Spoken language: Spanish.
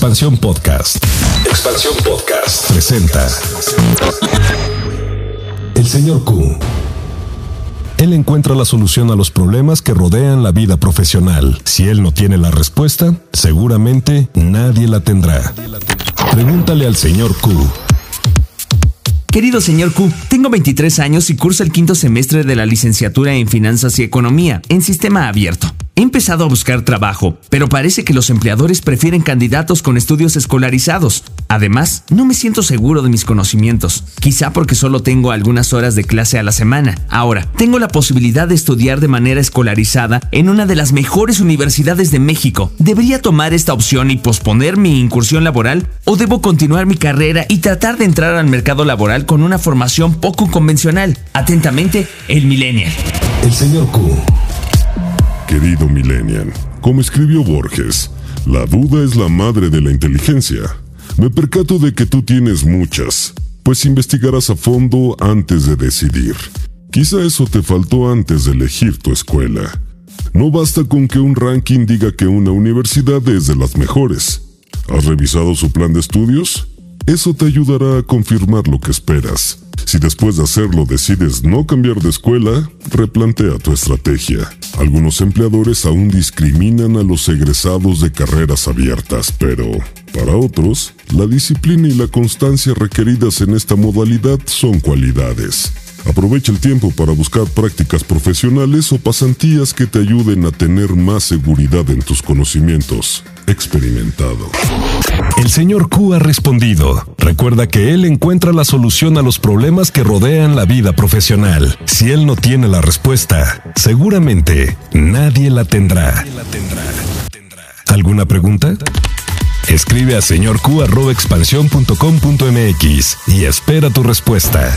Expansión Podcast. Expansión Podcast presenta El señor Q. Él encuentra la solución a los problemas que rodean la vida profesional. Si él no tiene la respuesta, seguramente nadie la tendrá. Pregúntale al señor Q. Querido señor Q, tengo 23 años y curso el quinto semestre de la licenciatura en Finanzas y Economía en Sistema Abierto. He empezado a buscar trabajo, pero parece que los empleadores prefieren candidatos con estudios escolarizados. Además, no me siento seguro de mis conocimientos, quizá porque solo tengo algunas horas de clase a la semana. Ahora, tengo la posibilidad de estudiar de manera escolarizada en una de las mejores universidades de México. ¿Debería tomar esta opción y posponer mi incursión laboral? ¿O debo continuar mi carrera y tratar de entrar al mercado laboral con una formación poco convencional? Atentamente, el Millennial. El señor Q. Querido Millennial, como escribió Borges, la duda es la madre de la inteligencia. Me percato de que tú tienes muchas, pues investigarás a fondo antes de decidir. Quizá eso te faltó antes de elegir tu escuela. No basta con que un ranking diga que una universidad es de las mejores. ¿Has revisado su plan de estudios? Eso te ayudará a confirmar lo que esperas. Si después de hacerlo decides no cambiar de escuela, replantea tu estrategia. Algunos empleadores aún discriminan a los egresados de carreras abiertas, pero para otros, la disciplina y la constancia requeridas en esta modalidad son cualidades. Aprovecha el tiempo para buscar prácticas profesionales o pasantías que te ayuden a tener más seguridad en tus conocimientos. Experimentado. El señor Q ha respondido. Recuerda que él encuentra la solución a los problemas que rodean la vida profesional. Si él no tiene la respuesta, seguramente nadie la tendrá. ¿Alguna pregunta? Escribe a señorq.expansión.com.mx y espera tu respuesta.